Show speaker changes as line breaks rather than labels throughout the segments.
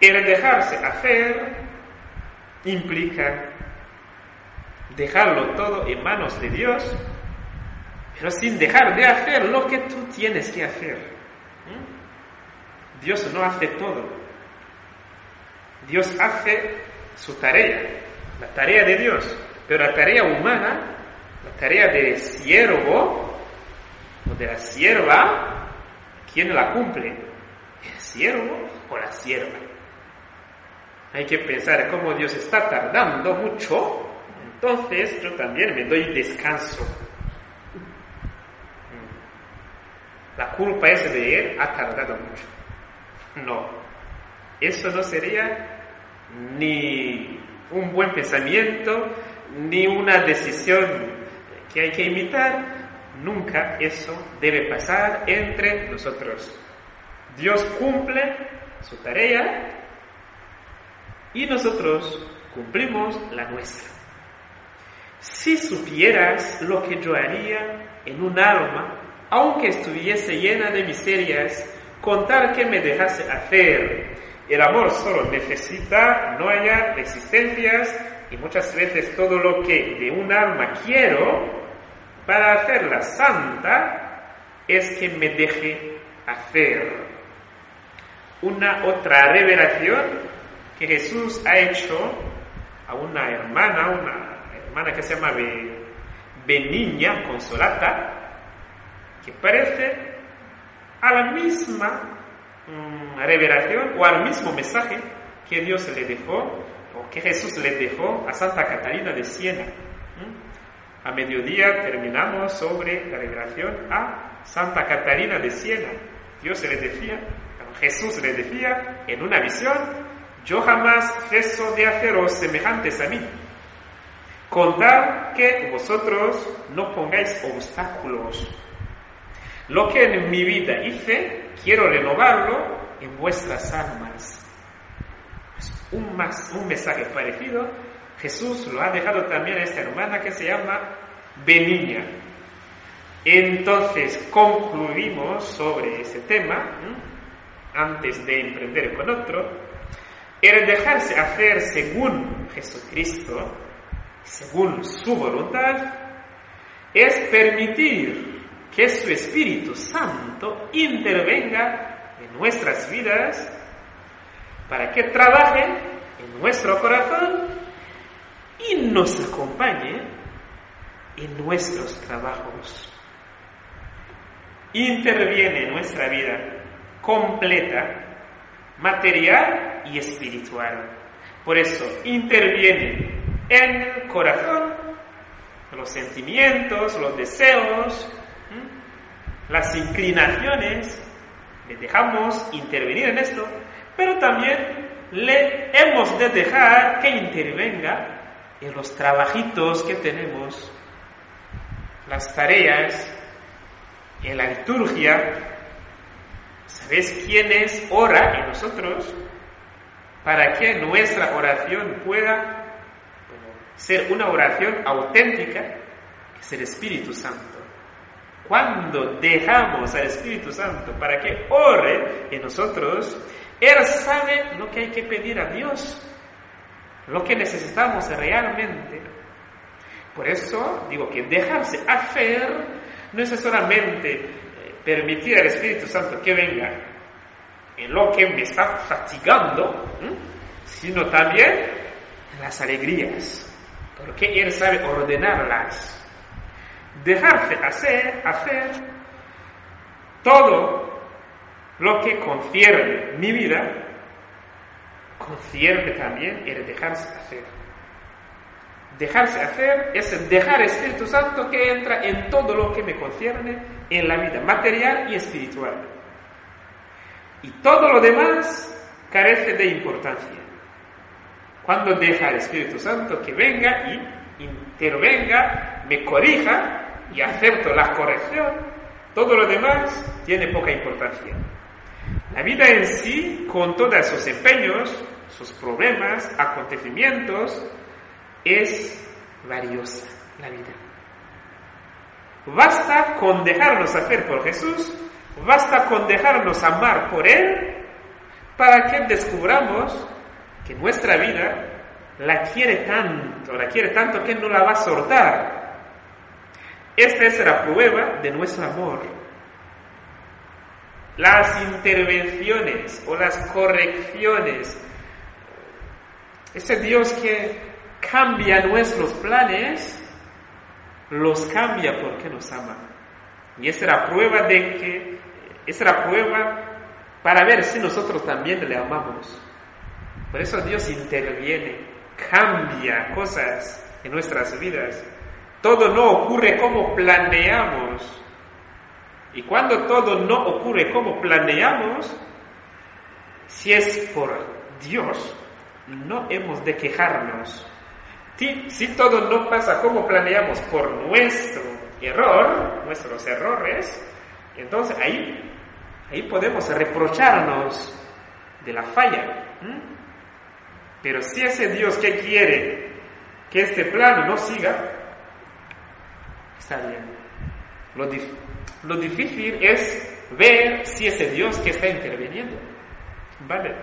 El dejarse hacer implica dejarlo todo en manos de Dios, pero sin dejar de hacer lo que tú tienes que hacer. ¿Mm? Dios no hace todo. Dios hace su tarea, la tarea de Dios, pero la tarea humana, la tarea del siervo o de la sierva, ¿quién la cumple? ¿El siervo o la sierva? Hay que pensar cómo Dios está tardando mucho, entonces yo también me doy descanso. La culpa es de Él, ha tardado mucho. No, eso no sería ni un buen pensamiento, ni una decisión que hay que imitar. Nunca eso debe pasar entre nosotros. Dios cumple su tarea y nosotros cumplimos la nuestra. Si supieras lo que yo haría en un alma, aunque estuviese llena de miserias, contar que me dejase hacer. El amor solo necesita, no haya resistencias y muchas veces todo lo que de un alma quiero para hacerla santa es que me deje hacer. Una otra revelación que Jesús ha hecho a una hermana, una hermana que se llama Beniña Consolata, que parece a la misma mm, revelación o al mismo mensaje que Dios le dejó o que Jesús le dejó a Santa Catalina de Siena. A mediodía terminamos sobre la revelación a Santa Catalina de Siena. Dios le decía, Jesús le decía en una visión, yo jamás ceso de haceros semejantes a mí. Contar que vosotros no pongáis obstáculos. Lo que en mi vida hice, quiero renovarlo en vuestras almas. un, más, un mensaje parecido, Jesús lo ha dejado también a esta hermana que se llama Beniña. Entonces concluimos sobre ese tema, antes de emprender con otro, el dejarse hacer según Jesucristo, según su voluntad, es permitir que su Espíritu Santo intervenga en nuestras vidas para que trabaje en nuestro corazón y nos acompañe en nuestros trabajos. Interviene en nuestra vida completa, material y espiritual. Por eso interviene en el corazón, los sentimientos, los deseos, las inclinaciones. Le dejamos intervenir en esto, pero también le hemos de dejar que intervenga en los trabajitos que tenemos, las tareas, en la liturgia. ¿Sabes quién es ora en nosotros? Para que nuestra oración pueda ser una oración auténtica, es el Espíritu Santo. Cuando dejamos al Espíritu Santo para que ore en nosotros, Él sabe lo que hay que pedir a Dios, lo que necesitamos realmente. Por eso digo que dejarse hacer no es solamente permitir al Espíritu Santo que venga en lo que me está fatigando, sino también en las alegrías, porque Él sabe ordenarlas. Dejarse hacer, hacer todo lo que concierne mi vida, concierne también el dejarse hacer. Dejarse hacer es dejar Espíritu Santo que entra en todo lo que me concierne en la vida material y espiritual. Y todo lo demás carece de importancia. Cuando deja al Espíritu Santo que venga y intervenga, me corrija y acepto la corrección, todo lo demás tiene poca importancia. La vida en sí, con todos sus empeños, sus problemas, acontecimientos, es valiosa la vida. Basta con dejarnos hacer por Jesús, basta con dejarnos amar por Él, para que descubramos que nuestra vida la quiere tanto, la quiere tanto que no la va a soltar. Esta es la prueba de nuestro amor. Las intervenciones o las correcciones, ese Dios que cambia nuestros planes, los cambia porque nos ama. Y esa es la prueba de que, esa es la prueba para ver si nosotros también le amamos. Por eso Dios interviene, cambia cosas en nuestras vidas. Todo no ocurre como planeamos. Y cuando todo no ocurre como planeamos, si es por Dios, no hemos de quejarnos. Si, todo no pasa como planeamos por nuestro error, nuestros errores, entonces ahí, ahí podemos reprocharnos de la falla. Pero si ese Dios que quiere que este plano no siga, está bien. Lo, lo difícil es ver si ese Dios que está interviniendo. ¿Vale?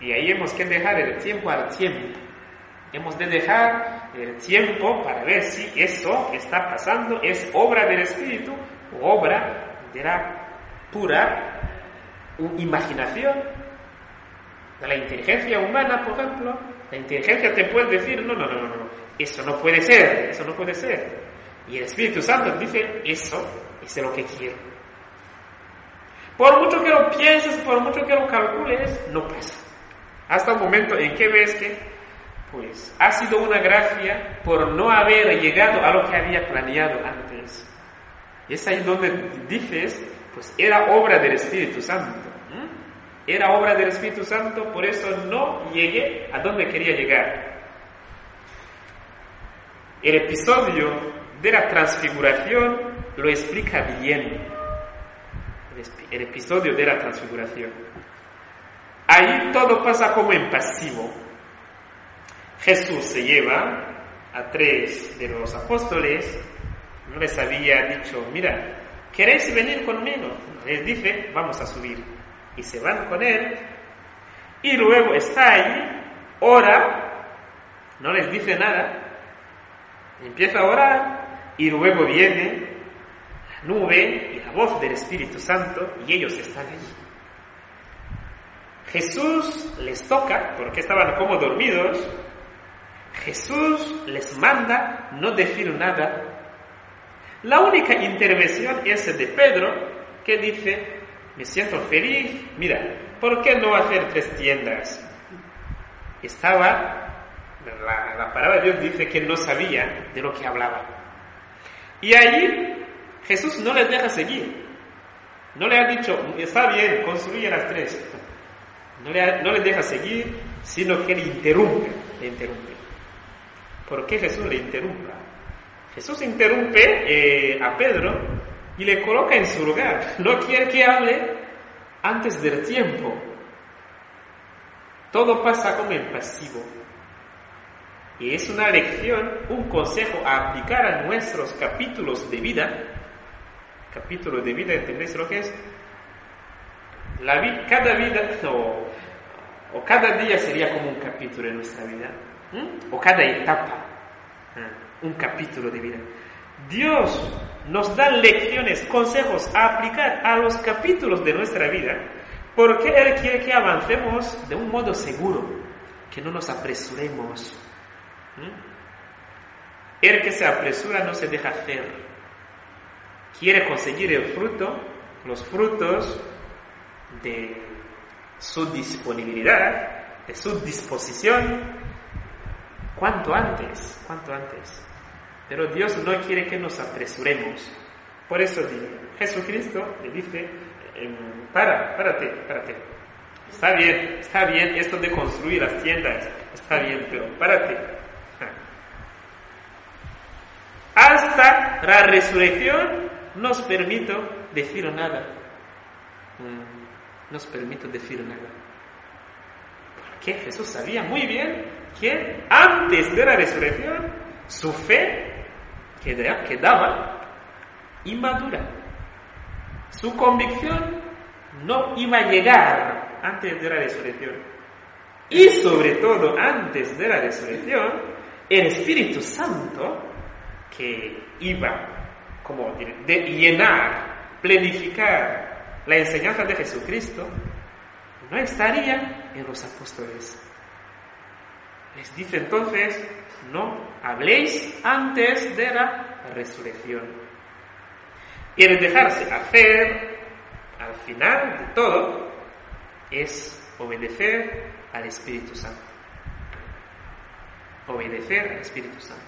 Y ahí hemos que dejar el tiempo al tiempo. Hemos de dejar el tiempo para ver si eso que está pasando es obra del Espíritu o obra de la pura imaginación de la inteligencia humana, por ejemplo. La inteligencia te puede decir, no, no, no, no, eso no puede ser, eso no puede ser. Y el Espíritu Santo dice, eso es lo que quiero. Por mucho que lo pienses, por mucho que lo calcules, no pasa. Hasta un momento en que ves que, pues, ha sido una gracia por no haber llegado a lo que había planeado antes. Y es ahí donde dices, pues, era obra del Espíritu Santo. Era obra del Espíritu Santo, por eso no llegué a donde quería llegar. El episodio de la transfiguración lo explica bien. El episodio de la transfiguración. Ahí todo pasa como en pasivo. Jesús se lleva a tres de los apóstoles, no les había dicho, mira, ¿queréis venir conmigo? Les dice, vamos a subir. Y se van con él, y luego está ahí, ora, no les dice nada, empieza a orar, y luego viene la nube y la voz del Espíritu Santo y ellos están allí. Jesús les toca, porque estaban como dormidos, Jesús les manda no decir nada. La única intervención es de Pedro, que dice, me siento feliz, mira, ¿por qué no hacer tres tiendas? Estaba, la, la palabra de Dios dice que no sabía de lo que hablaba. Y ahí Jesús no les deja seguir. No le ha dicho, está bien, construye las tres. No, le no deja seguir, sino que le interrumpe, le interrumpe. ¿Por qué Jesús le interrumpe? Jesús interrumpe eh, a Pedro y le coloca en su lugar. No quiere que hable antes del tiempo. Todo pasa como en pasivo. Y es una lección, un consejo a aplicar a nuestros capítulos de vida. Capítulo de vida, ¿entendéis lo que es? Cada vida o, o, cada día sería como un capítulo en nuestra vida. O cada etapa, un capítulo de vida. Dios nos da lecciones, consejos a aplicar a los capítulos de nuestra vida, porque Él quiere que avancemos de un modo seguro, que no nos apresuremos, el que se apresura no se deja hacer. Quiere conseguir el fruto, los frutos de su disponibilidad, de su disposición, cuanto antes, cuanto antes. Pero Dios no quiere que nos apresuremos. Por eso Jesucristo le dice, para, párate, párate. Está bien, está bien esto de construir las tiendas, está bien, pero párate. Hasta la resurrección nos permito decir nada. Mm, nos permito decir nada. Porque Jesús sabía muy bien que antes de la resurrección su fe quedaba inmadura. Su convicción no iba a llegar antes de la resurrección. Y sobre todo antes de la resurrección, el Espíritu Santo, que iba como de llenar, planificar la enseñanza de Jesucristo, no estaría en los apóstoles. Les dice entonces, no habléis antes de la resurrección. Y el dejarse hacer al final de todo es obedecer al Espíritu Santo. Obedecer al Espíritu Santo.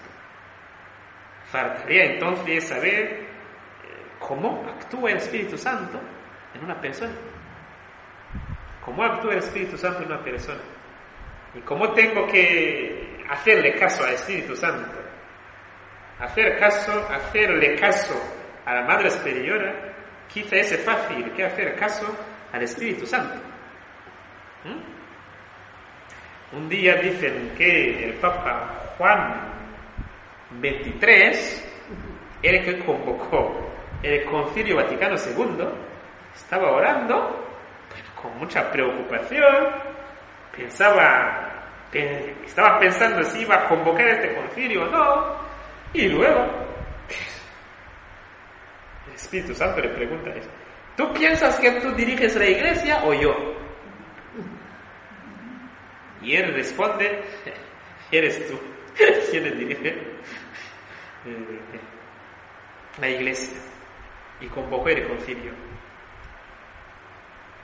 Faltaría entonces saber eh, cómo actúa el Espíritu Santo en una persona. ¿Cómo actúa el Espíritu Santo en una persona? ¿Y cómo tengo que hacerle caso al Espíritu Santo? Hacer caso, hacerle caso a la Madre Superiora quizá es fácil que hacer caso al Espíritu Santo. ¿Mm? Un día dicen que el Papa Juan XXIII, el que convocó el Concilio Vaticano II, estaba orando con mucha preocupación, pensaba, estaba pensando si iba a convocar este concilio o no, y luego Espíritu Santo le pregunta eso. ¿Tú piensas que tú diriges la iglesia o yo? Y él responde, eres tú quien dirige eh, la iglesia. Y convocó el concilio.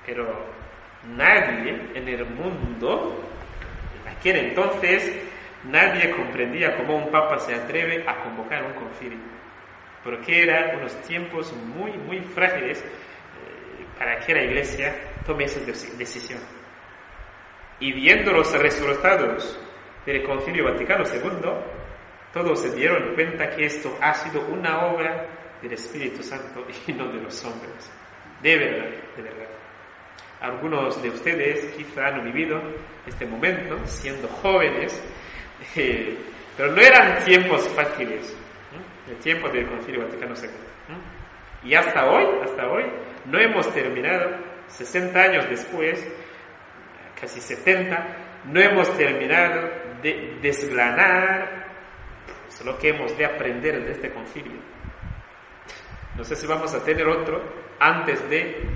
Pero nadie en el mundo, aquel entonces, nadie comprendía cómo un papa se atreve a convocar un concilio porque eran unos tiempos muy, muy frágiles eh, para que la iglesia tome esa decisión. Y viendo los resultados del Concilio Vaticano II, todos se dieron cuenta que esto ha sido una obra del Espíritu Santo y no de los hombres. De verdad, de verdad. Algunos de ustedes quizá han vivido este momento siendo jóvenes, eh, pero no eran tiempos fáciles el tiempo del Concilio Vaticano II. Y hasta hoy, hasta hoy, no hemos terminado, 60 años después, casi 70, no hemos terminado de desgranar pues, lo que hemos de aprender de este concilio. No sé si vamos a tener otro antes de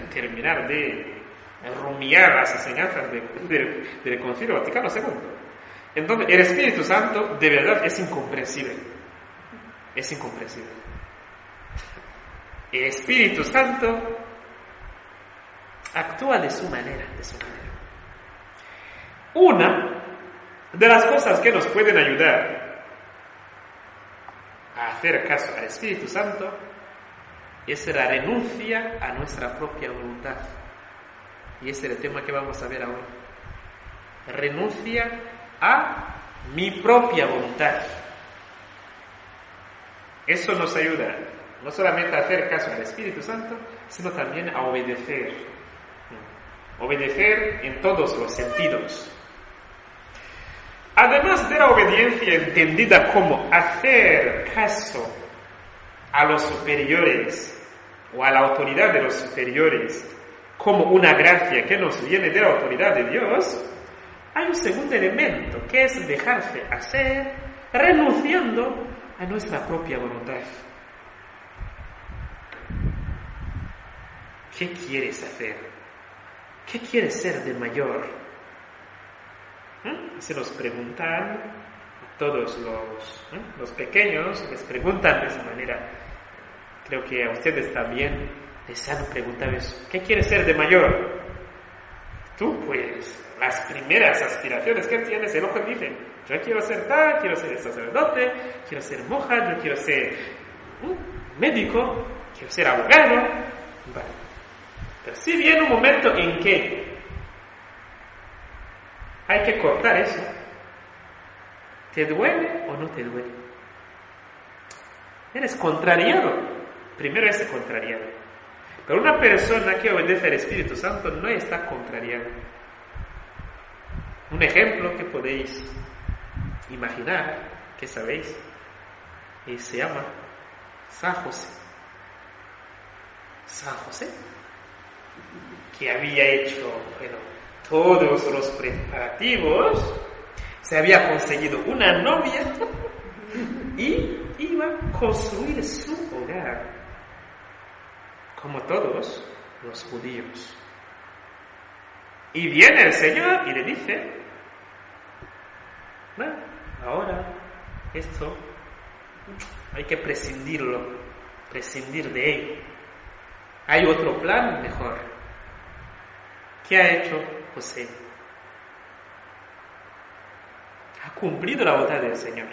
terminar de rumiar las enseñanzas del Concilio Vaticano II. Entonces, el Espíritu Santo de verdad es incomprensible es incomprensible. El Espíritu Santo actúa de su manera, de su manera. Una de las cosas que nos pueden ayudar a hacer caso al Espíritu Santo es la renuncia a nuestra propia voluntad. Y ese es el tema que vamos a ver ahora. Renuncia a mi propia voluntad. Eso nos ayuda no solamente a hacer caso al Espíritu Santo, sino también a obedecer. Obedecer en todos los sentidos. Además de la obediencia entendida como hacer caso a los superiores o a la autoridad de los superiores como una gracia que nos viene de la autoridad de Dios, hay un segundo elemento que es dejarse hacer renunciando a nuestra propia voluntad. ¿Qué quieres hacer? ¿Qué quieres ser de mayor? ¿Eh? Se nos preguntan a todos los, ¿eh? los pequeños, les preguntan de esa manera. Creo que a ustedes también les han preguntado eso. ¿Qué quieres ser de mayor? Tú, pues, las primeras aspiraciones que tienes, el ojo dice, yo quiero ser tal, quiero ser sacerdote, quiero ser monja, yo quiero ser médico, quiero ser abogado. Pero si viene un momento en que Hay que cortar eso. ¿Te duele o no te duele? Eres contrariado. Primero es contrariado. Pero una persona que obedece al Espíritu Santo no está contrariada. Un ejemplo que podéis imaginar, que sabéis, y se llama San José. San José, que había hecho bueno, todos los preparativos, se había conseguido una novia y iba a construir su hogar como todos los judíos. Y viene el Señor y le dice, bueno, ahora esto hay que prescindirlo, prescindir de él. Hay otro plan mejor. ¿Qué ha hecho José? Ha cumplido la voluntad del Señor.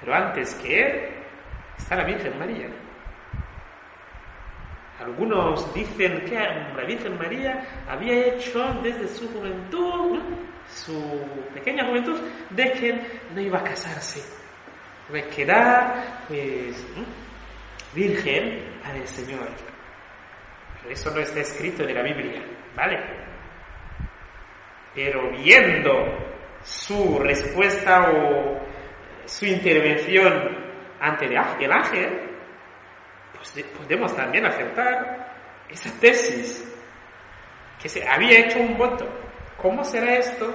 Pero antes que él está la Virgen María. Algunos dicen que la Virgen María había hecho desde su juventud, su pequeña juventud, de que no iba a casarse. A quedar, pues, virgen al Señor. Eso no está escrito en la Biblia, ¿vale? Pero viendo su respuesta o su intervención ante el ángel, pues podemos también aceptar esa tesis que se había hecho un voto. ¿Cómo será esto?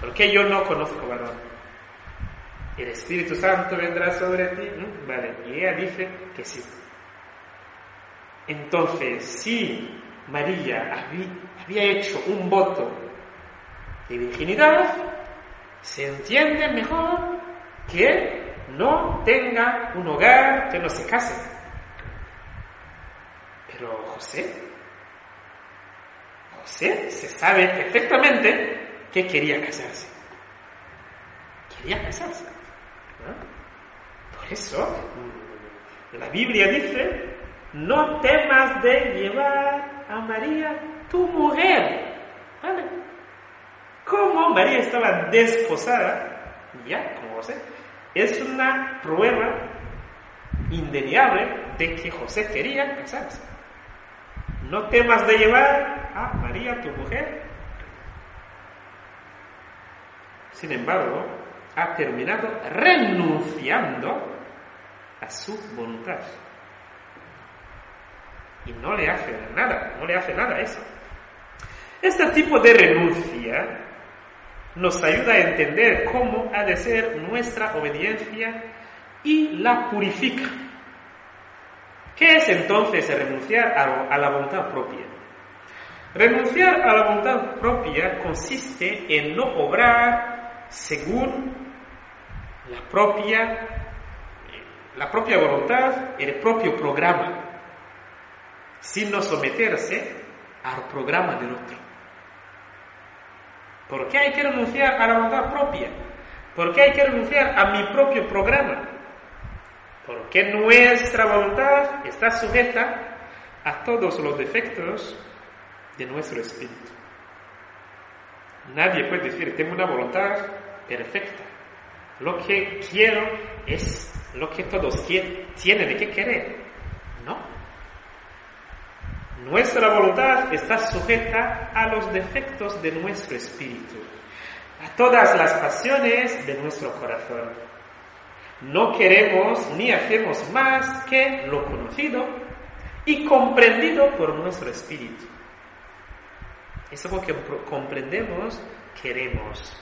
Porque yo no conozco varón. El Espíritu Santo vendrá sobre ti. Vale, y ella dice que sí. Entonces, si María había hecho un voto de virginidad, se entiende mejor que no tenga un hogar, que no se case. Pero José, José se sabe perfectamente que quería casarse. Quería casarse. Por eso, la Biblia dice, no temas de llevar a María tu mujer. ¿Vale? Como María estaba desposada, ya, como José, es una prueba indeniable de que José quería casarse. No temas de llevar a María, tu mujer. Sin embargo, ha terminado renunciando a su voluntad. Y no le hace nada, no le hace nada eso. Este tipo de renuncia nos ayuda a entender cómo ha de ser nuestra obediencia y la purifica. ¿Qué es entonces renunciar a, la voluntad propia? Renunciar a la voluntad propia consiste en no obrar según la propia, la propia voluntad, el propio programa, sino someterse al programa del otro. ¿Por qué hay que renunciar a la voluntad propia? ¿Por qué hay que renunciar a mi propio programa? Porque nuestra voluntad está sujeta a todos los defectos de nuestro espíritu. Nadie puede decir, tengo una voluntad perfecta. Lo que quiero es lo que todos tienen que querer. Nuestra voluntad está sujeta a los defectos de nuestro espíritu, a todas las pasiones de nuestro corazón. No queremos ni hacemos más que lo conocido y comprendido por nuestro espíritu. Es algo que comprendemos, queremos.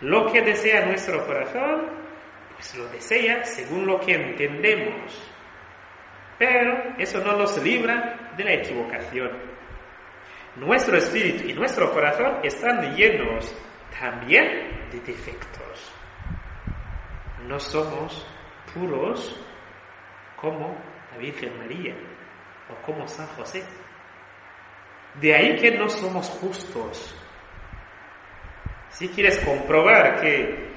Lo que desea nuestro corazón, pues lo desea según lo que entendemos. Pero eso no nos libra de la equivocación. Nuestro espíritu y nuestro corazón están llenos también de defectos. No somos puros como la Virgen María o como San José. De ahí que no somos justos. Si quieres comprobar que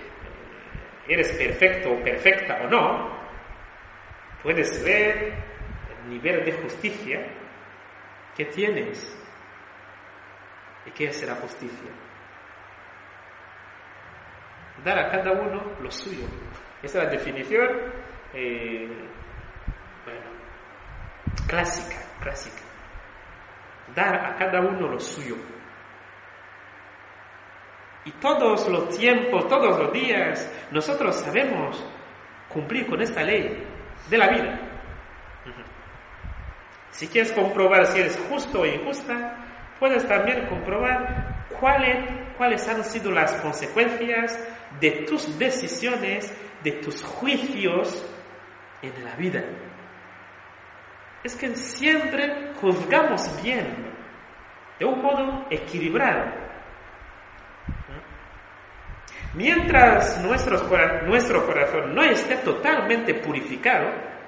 eres perfecto o perfecta o no, puedes ver nivel de justicia que tienes. ¿Y qué es la justicia? Dar a cada uno lo suyo. Esa es la definición, eh, clásica, clásica. Dar a cada uno lo suyo. Y todos los tiempos, todos los días, nosotros sabemos cumplir con esta ley de la vida. Si quieres comprobar si eres justo o injusta, puedes también comprobar cuáles, cuáles han sido las consecuencias de tus decisiones, de tus juicios en la vida. Es que siempre juzgamos bien, de un modo equilibrado. Mientras nuestro corazón no esté totalmente purificado,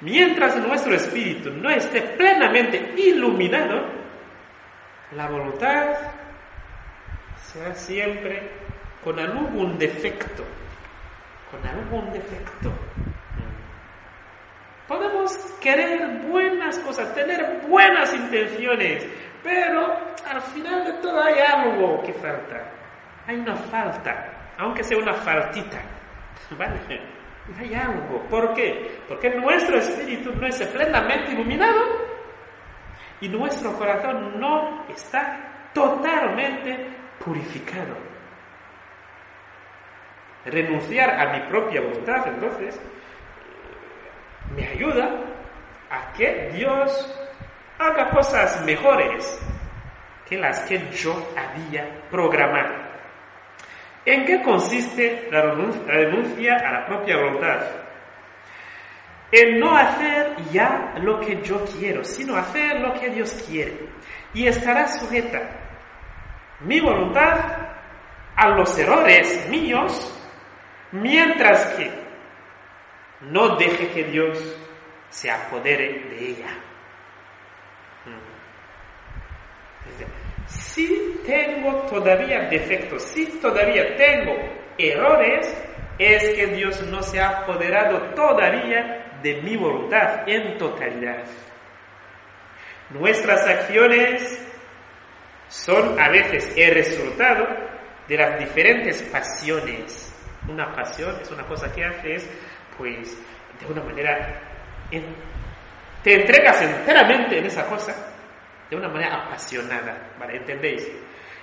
mientras nuestro espíritu no esté plenamente iluminado, la voluntad será siempre con algún defecto, con algún defecto. Podemos querer buenas cosas, tener buenas intenciones, pero al final de todo hay algo que falta. Hay una falta aunque sea una faltita. ¿Vale? Hay algo. ¿Por qué? Porque nuestro espíritu no es plenamente iluminado y nuestro corazón no está totalmente purificado. Renunciar a mi propia voluntad, entonces, me ayuda a que Dios haga cosas mejores que las que yo había programado. ¿En qué consiste la renuncia a la propia voluntad? En no hacer ya lo que yo quiero, sino hacer lo que Dios quiere. Y estará sujeta mi voluntad a los errores míos, mientras que no deje que Dios se apodere de ella. Si tengo todavía defectos, si todavía tengo errores, es que Dios no se ha apoderado todavía de mi voluntad en totalidad. Nuestras acciones son a veces el resultado de las diferentes pasiones. Una pasión es una cosa que haces, pues, de una manera, te entregas enteramente en esa cosa de una manera apasionada, ¿vale? ¿Entendéis?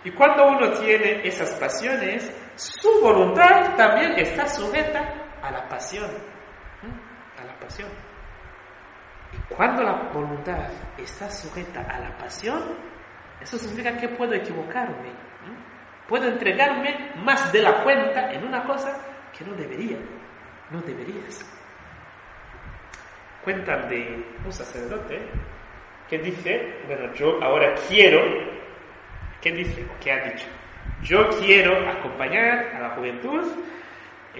Y cuando uno tiene esas pasiones, su voluntad también está sujeta a la pasión, a la pasión. Y cuando la voluntad está sujeta a la pasión, eso significa que puedo equivocarme, puedo entregarme más de la cuenta en una cosa que no debería, no deberías. Cuentan de un sacerdote ¿Qué dice, bueno, yo ahora quiero, ¿qué dice? ¿Qué ha dicho? Yo quiero acompañar a la juventud eh,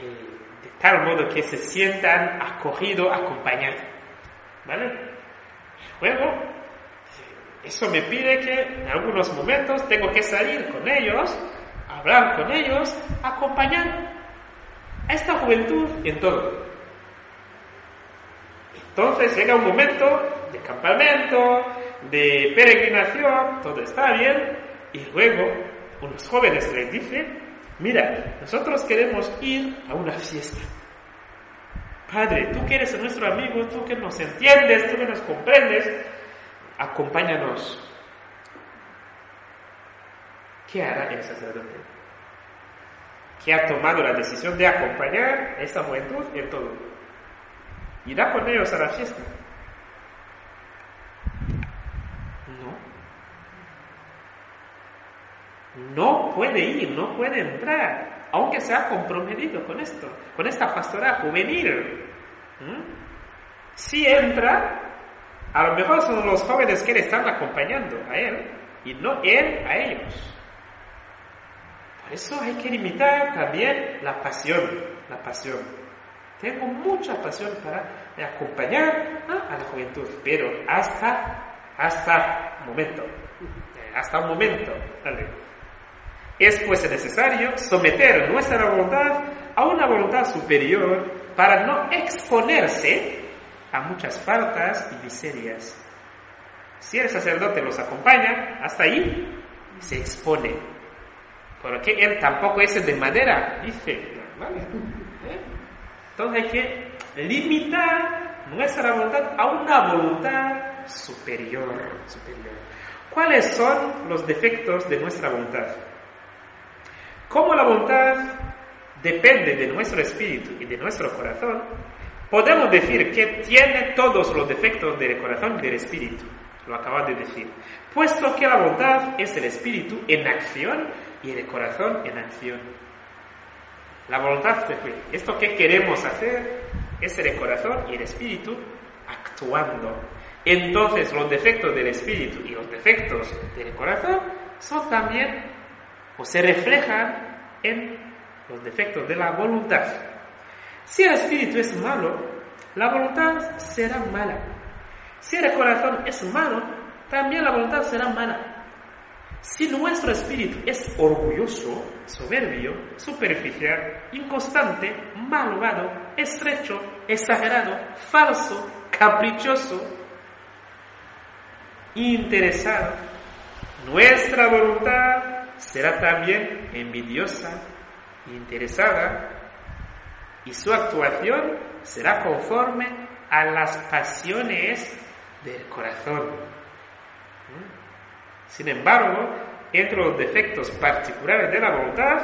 de tal modo que se sientan acogidos, acompañados. ¿Vale? Luego, eso me pide que en algunos momentos tengo que salir con ellos, hablar con ellos, acompañar a esta juventud en todo. Entonces llega un momento de campamento, de peregrinación, todo está bien, y luego unos jóvenes les dicen, mira, nosotros queremos ir a una fiesta. Padre, tú que eres nuestro amigo, tú que nos entiendes, tú que nos comprendes, acompáñanos. ¿Qué hará el sacerdote? Que ha tomado la decisión de acompañar a esta juventud en todo. Irá con ellos a la fiesta. No puede ir, no puede entrar, aunque se ha comprometido con esto, con esta pastoral juvenil. ¿Mm? Si entra, a lo mejor son los jóvenes que le están acompañando a él y no él a ellos. Por eso hay que limitar también la pasión, la pasión. Tengo mucha pasión para acompañar a la juventud, pero hasta, hasta un momento, hasta un momento. Es pues necesario someter nuestra voluntad a una voluntad superior para no exponerse a muchas faltas y miserias. Si el sacerdote los acompaña, hasta ahí se expone. Porque Él tampoco es de madera, dice. ¿vale? ¿Eh? Entonces hay que limitar nuestra voluntad a una voluntad superior, superior. ¿Cuáles son los defectos de nuestra voluntad? Como la voluntad depende de nuestro espíritu y de nuestro corazón, podemos decir que tiene todos los defectos del corazón y del espíritu. Lo acabas de decir. Puesto que la voluntad es el espíritu en acción y el corazón en acción. La voluntad, esto que queremos hacer, es el corazón y el espíritu actuando. Entonces los defectos del espíritu y los defectos del corazón son también o se reflejan en los defectos de la voluntad. Si el espíritu es malo, la voluntad será mala. Si el corazón es malo, también la voluntad será mala. Si nuestro espíritu es orgulloso, soberbio, superficial, inconstante, malvado, estrecho, exagerado, falso, caprichoso, interesado, nuestra voluntad será también envidiosa, interesada, y su actuación será conforme a las pasiones del corazón. Sin embargo, entre los defectos particulares de la voluntad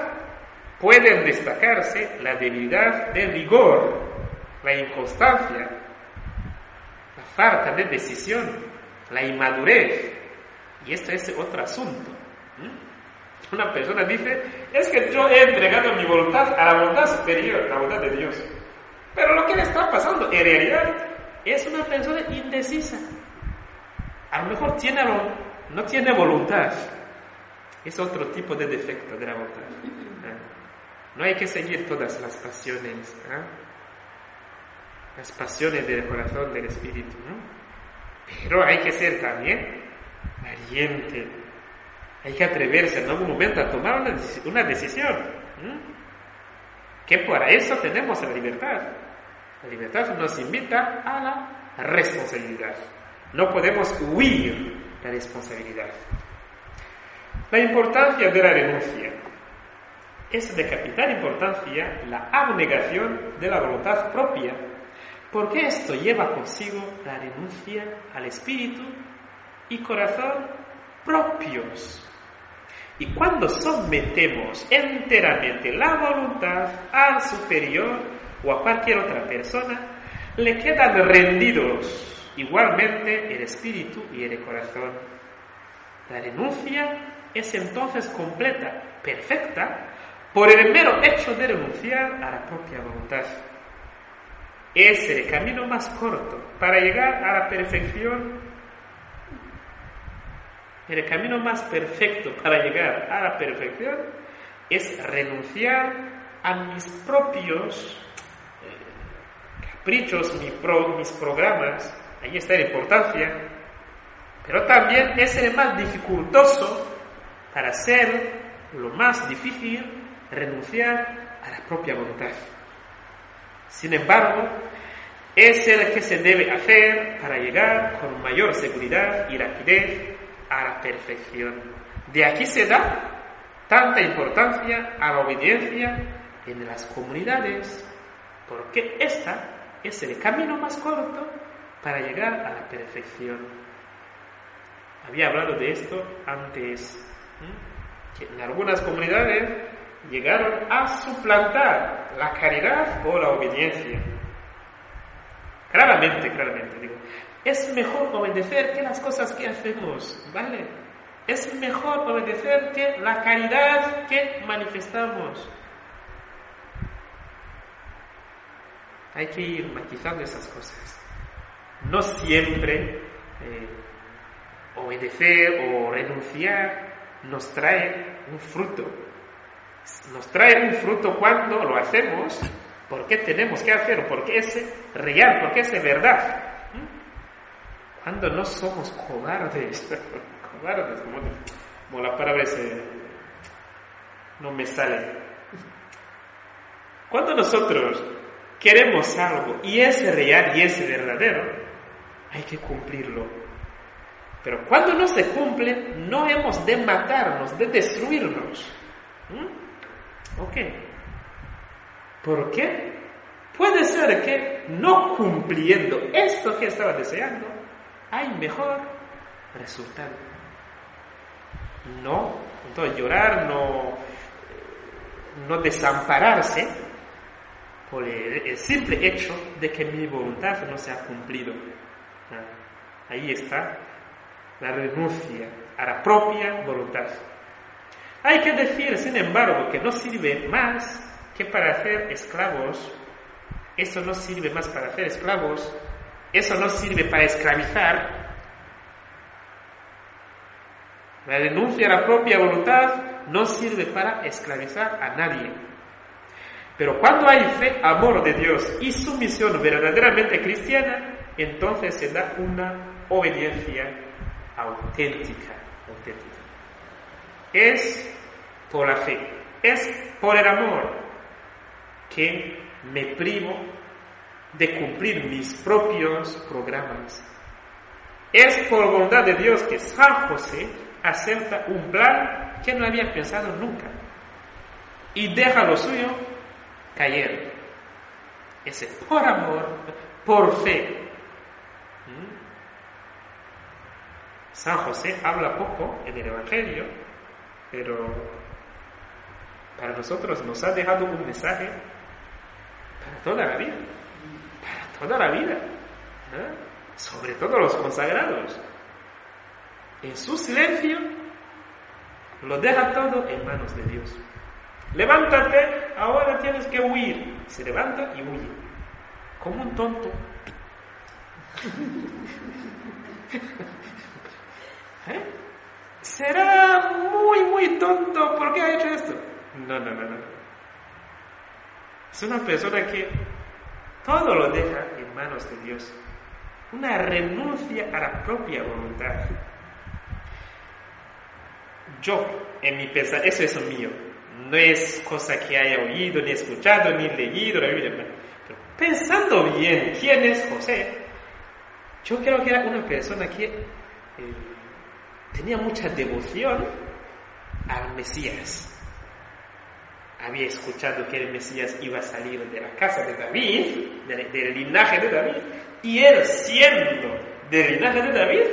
pueden destacarse la debilidad de rigor, la inconstancia, la falta de decisión, la inmadurez. Y esto es otro asunto. Una persona dice, es que yo he entregado mi voluntad a la voluntad superior, la voluntad de Dios. Pero lo que le está pasando en realidad es una persona indecisa. A lo mejor tiene, no tiene voluntad. Es otro tipo de defecto de la voluntad. No hay que seguir todas las pasiones. Las pasiones del corazón, del espíritu. Pero hay que ser también valiente hay que atreverse en algún momento a tomar una, decisión. Que para eso tenemos la libertad. La libertad nos invita a la responsabilidad. No podemos huir la responsabilidad. La importancia de la renuncia. Es de capital importancia la abnegación de la voluntad propia, porque esto lleva consigo la renuncia al espíritu y corazón propios y cuando sometemos enteramente la voluntad al superior o a cualquier otra persona, le quedan rendidos igualmente el espíritu y el corazón. La renuncia es entonces completa, perfecta, por el mero hecho de renunciar a la propia voluntad. Es el camino más corto para llegar a la perfección el camino más perfecto para llegar a la perfección es renunciar a mis propios eh, caprichos, mis programas. Ahí está la importancia. Pero también es el más dificultoso para ser lo más difícil renunciar a la propia voluntad. Sin embargo, es el que se debe hacer para llegar con mayor seguridad y rapidez a la perfección. De aquí se da tanta importancia a la obediencia en las comunidades, porque esta es el camino más corto para llegar a la perfección. Había hablado de esto antes, que en algunas comunidades llegaron a suplantar la caridad o la obediencia. Claramente, claramente digo, es mejor obedecer que las cosas que hacemos, ¿vale? Es mejor obedecer que la caridad que manifestamos. Hay que ir matizando esas cosas. No siempre eh, obedecer o renunciar nos trae un fruto. Nos trae un fruto cuando lo hacemos porque tenemos que hacerlo, porque es real, porque es verdad. Cuando no somos cobardes, cobardes, como, la palabra no me sale. Cuando nosotros queremos algo y es real y es verdadero, hay que cumplirlo. Pero cuando no se cumplen, no hemos de matarnos, de destruirnos. ¿Mm? ¿Ok? ¿Por qué? Puede ser que no cumpliendo esto que estaba deseando, hay mejor resultado. No, entonces llorar, no, no desampararse por el, simple hecho de que mi voluntad no se ha cumplido. Ah, ahí está la renuncia a la propia voluntad. Hay que decir, sin embargo, que no sirve más que para hacer esclavos. Eso no sirve más para hacer esclavos. Eso no sirve para esclavizar. La renuncia a la propia voluntad no sirve para esclavizar a nadie. Pero cuando hay fe, amor de Dios y sumisión verdaderamente cristiana, entonces se da una obediencia auténtica, auténtica. Es por la fe, es por el amor que me privo de cumplir mis propios programas. Es por voluntad de Dios que San José acepta un plan que no había pensado nunca y deja lo suyo caer. Ese por amor, por fe. ¿Mm? San José habla poco en el Evangelio, pero para nosotros nos ha dejado un mensaje para toda la vida, toda la vida, sobre todo los consagrados. En su silencio lo deja todo en manos de Dios. Levántate, ahora tienes que huir. Se levanta y huye, como un tonto. ¿Eh? ¿Será muy, muy tonto? ¿Por qué ha hecho esto? No, no, no, no. Es una persona que todo lo deja en manos de Dios. Una renuncia a la propia voluntad. Yo, en mi pensamiento, eso es mío. No es cosa que haya oído, ni escuchado, ni leído Pero pensando bien quién es José, yo creo que era una persona que eh, tenía mucha devoción al Mesías. Había escuchado que el Mesías iba a salir de la casa de David, del, linaje de David, y él siendo del linaje de David,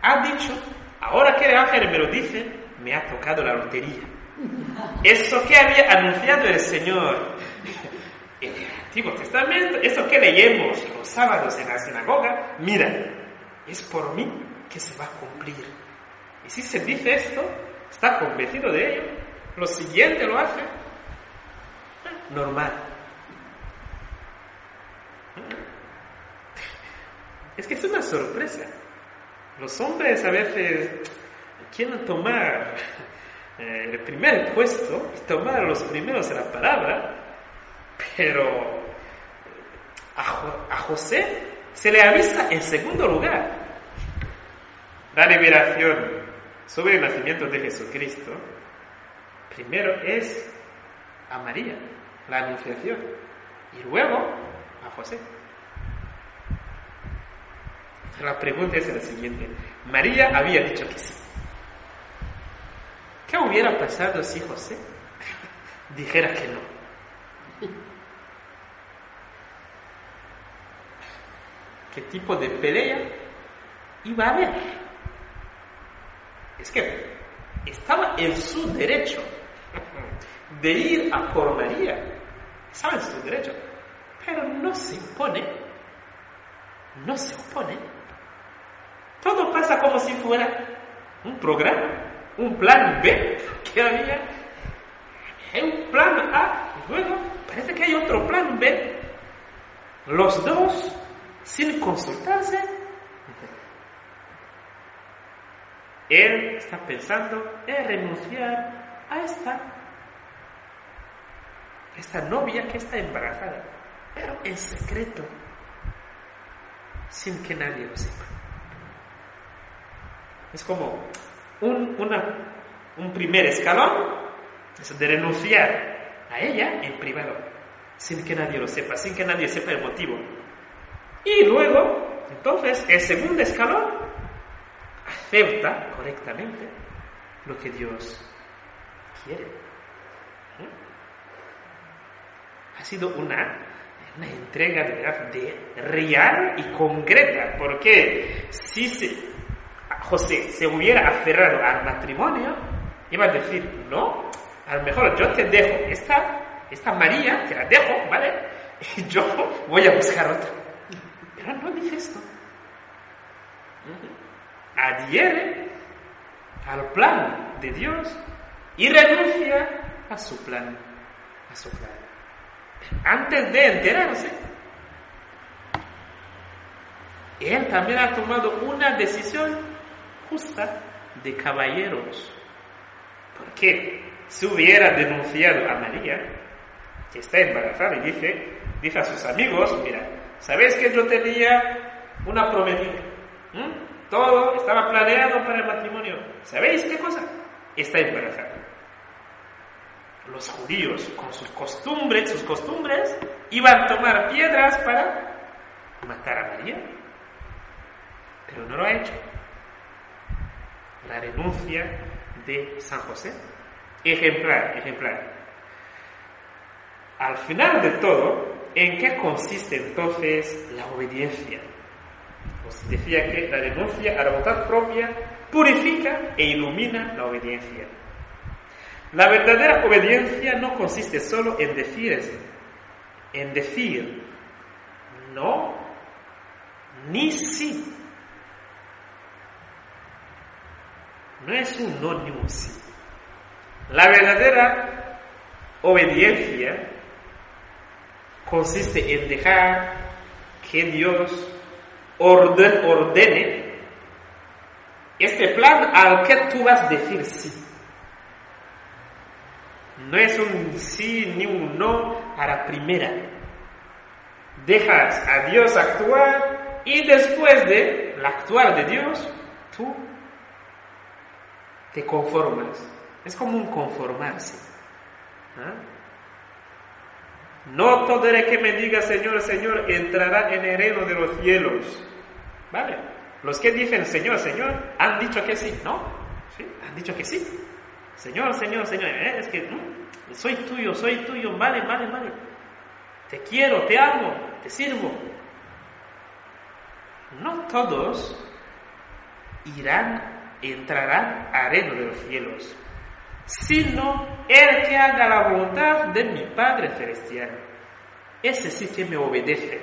ha dicho, ahora que el ángel me lo dice, me ha tocado la lotería. Eso que había anunciado el Señor en el Antiguo Testamento, eso que leemos los sábados en la sinagoga, mira, es por mí que se va a cumplir. Y si se dice esto, está convencido de ello, lo siguiente lo hace, normal. Es que es una sorpresa. Los hombres a veces quieren tomar eh, el primer puesto tomar los primeros en la palabra, pero a José se le avisa en segundo lugar. La liberación sobre el nacimiento de Jesucristo, primero es a María, la anunciación, y luego a José. La pregunta es la siguiente. María había dicho que sí. ¿Qué hubiera pasado si José dijera que no? ¿Qué tipo de pelea iba a haber? es que estaba en su derecho de ir a por María. Estaba en su derecho. Pero no se opone. No se opone. Todo pasa como si fuera un programa, un plan B que había. Un plan A, luego parece que hay otro plan B. Los dos, sin consultarse, Él está pensando en renunciar a esta, esta novia que está embarazada, pero en secreto, sin que nadie lo sepa. Es como un, un primer escalón de renunciar a ella en privado, sin que nadie lo sepa, sin que nadie sepa el motivo. Y luego, entonces, el segundo escalón acepta correctamente lo que Dios quiere. ¿Eh? Ha sido una, una entrega de, real y concreta, porque si José se hubiera aferrado al matrimonio, iba a decir, no, a lo mejor yo te dejo esta, esta María, te la dejo, ¿vale? Y yo voy a buscar otra. Pero no dice esto. Adhiere al plan de Dios y renuncia a su plan, a su plan. Antes de enterarse, él también ha tomado una decisión justa de caballeros. Porque si hubiera denunciado a María, que está embarazada, y dice, dice a sus amigos, mira, ¿sabéis que yo tenía una prometida? ¿Mm? Todo estaba planeado para el matrimonio. ¿Sabéis qué cosa? Está embarazada. Los judíos, con sus costumbres, sus costumbres, iban a tomar piedras para matar a María. Pero no lo ha hecho. La renuncia de San José. Ejemplar, ejemplar. Al final de todo, ¿en qué consiste entonces la obediencia? Os decía que la renuncia a la voluntad propia purifica e ilumina la obediencia. La verdadera obediencia no consiste solo en decir, en decir no ni sí. No es un no ni un sí. La verdadera obediencia consiste en dejar que Dios ordene este plan al que tú vas a decir sí. No es un sí ni un no a la primera. Dejas a Dios actuar y después de la actuar de Dios, tú te conformas. Es como un conformarse. ¿Ah? No todo el que me diga Señor, Señor entrará en el reino de los cielos. ¿Vale? Los que dicen Señor, Señor han dicho que sí, ¿no? Sí, han dicho que sí. Señor, Señor, Señor, ¿eh? es que soy tuyo, soy tuyo, vale, vale, vale. Te quiero, te amo, te sirvo. No todos irán entrará al reino de los cielos, sino el que haga la voluntad de mi Padre Celestial. Ese sí que me obedece.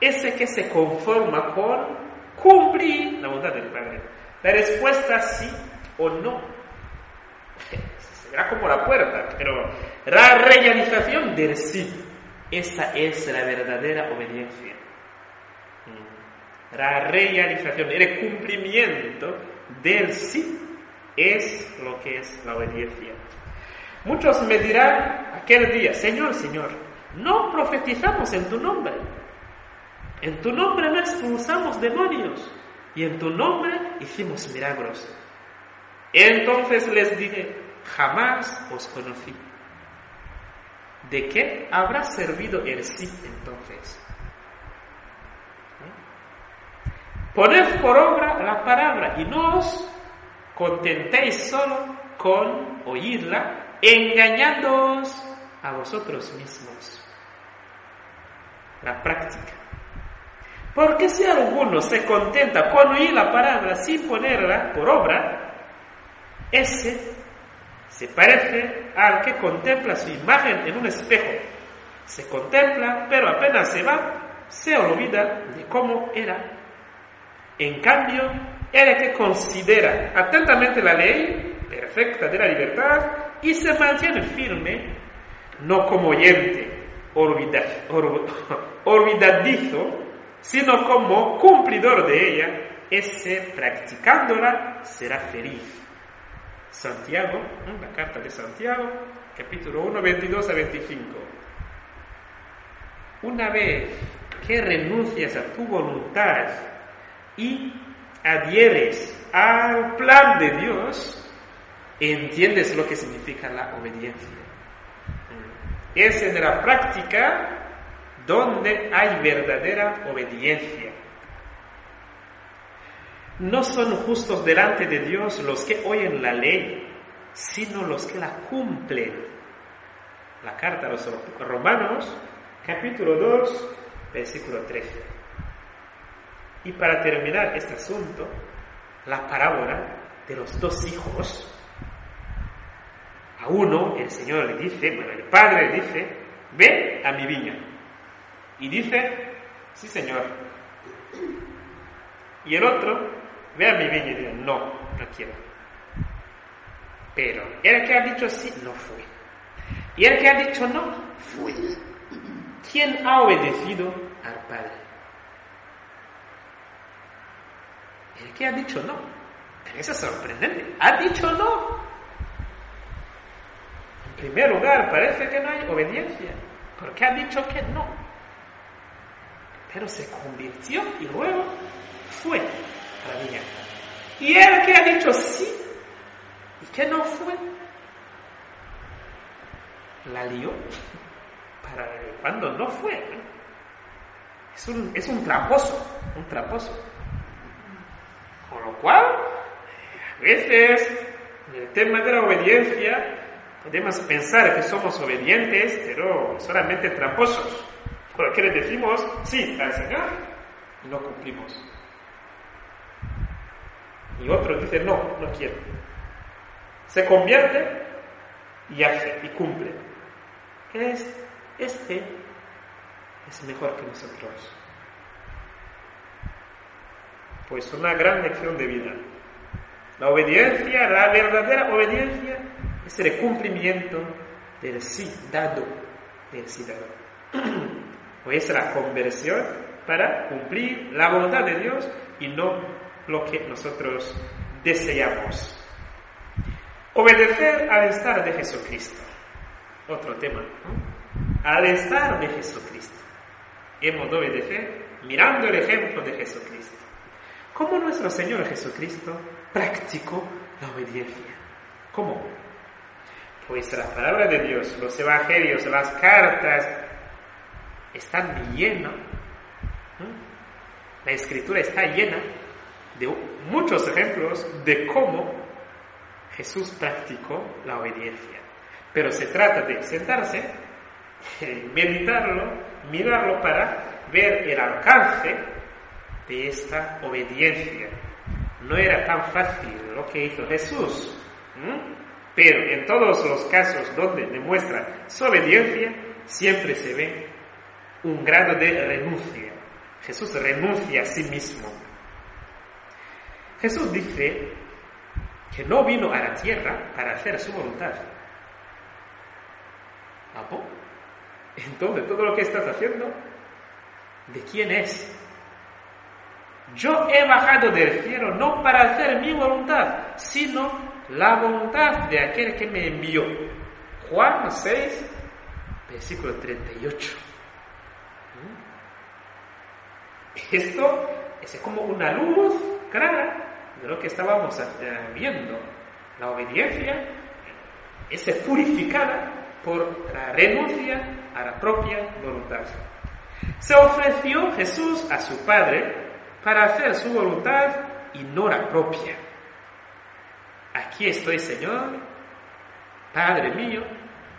Ese que se conforma con cumplir la voluntad del Padre. La respuesta sí o no. Será como la puerta, pero la realización del sí. Esa es la verdadera obediencia la realización, el cumplimiento del sí es lo que es la obediencia. Muchos me dirán aquel día, Señor, Señor, no profetizamos en tu nombre. En tu nombre no expulsamos demonios y en tu nombre hicimos milagros. Entonces les dije, jamás os conocí. ¿De qué habrá servido el sí entonces? Poned por obra la palabra y no os contentéis solo con oírla, engañándoos a vosotros mismos. La práctica. Porque si alguno se contenta con oír la palabra sin ponerla por obra, ese se parece al que contempla su imagen en un espejo. Se contempla, pero apenas se va, se olvida de cómo era en cambio, el que considera atentamente la ley perfecta de la libertad y se mantiene firme, no como oyente olvidadizo, sino como cumplidor de ella, ese practicándola será feliz. Santiago, la carta de Santiago, capítulo 1, 22 a 25. Una vez que renuncias a tu voluntad y adhieres al plan de Dios, entiendes lo que significa la obediencia. Es en la práctica donde hay verdadera obediencia. No son justos delante de Dios los que oyen la ley, sino los que la cumplen. La carta a los romanos, capítulo 2, versículo 13. Y para terminar este asunto, la parábola de los dos hijos. A uno el Señor le dice, bueno, el Padre le dice, ve a mi viña. Y dice, sí Señor. Y el otro, ve a mi viña y dice, no, no quiero. Pero el que ha dicho sí, no fue. Y el que ha dicho no, fue. ¿Quién ha obedecido al Padre? El que ha dicho no. Pero eso es sorprendente. Ha dicho no. En primer lugar, parece que no hay obediencia. Porque ha dicho que no. Pero se convirtió y luego fue Y el que ha dicho sí y que no fue, la lió para cuando no fue. Es un, es un tramposo, un tramposo. Con lo cual, a veces, en el tema de la obediencia, podemos pensar que somos obedientes, pero solamente tramposos. Porque le decimos sí al Señor y no cumplimos. Y otro dice no, no quiero. Se convierte y hace y cumple. Es, este es mejor que nosotros. Pues una gran lección de vida. La obediencia, la verdadera obediencia, es el cumplimiento del sí dado, del sí dado. O es la conversión para cumplir la voluntad de Dios y no lo que nosotros deseamos. Obedecer al estar de Jesucristo. Otro tema. Al estar de Jesucristo. Hemos de obedecer mirando el ejemplo de Jesucristo. ¿Cómo nuestro Señor Jesucristo practicó la obediencia? ¿Cómo? Pues la palabra de Dios, los evangelios, las cartas, están llenas, la escritura está llena de muchos ejemplos de cómo Jesús practicó la obediencia. Pero se trata de sentarse, meditarlo, mirarlo para ver el alcance de esta obediencia. No era tan fácil lo que hizo Jesús, pero en todos los casos donde demuestra su obediencia, siempre se ve un grado de renuncia. Jesús renuncia a sí mismo. Jesús dice que no vino a la tierra para hacer su voluntad. ¿Ah, Entonces, todo lo que estás haciendo, ¿de quién es? Yo he bajado del cielo no para hacer mi voluntad, sino la voluntad de aquel que me envió. Juan 6, versículo 38. Esto es como una luz clara lo que estábamos viendo. La obediencia es purificada por la renuncia a la propia voluntad. Se ofreció Jesús a su Padre para hacer su voluntad y no la propia. Aquí estoy, Señor, Padre mío,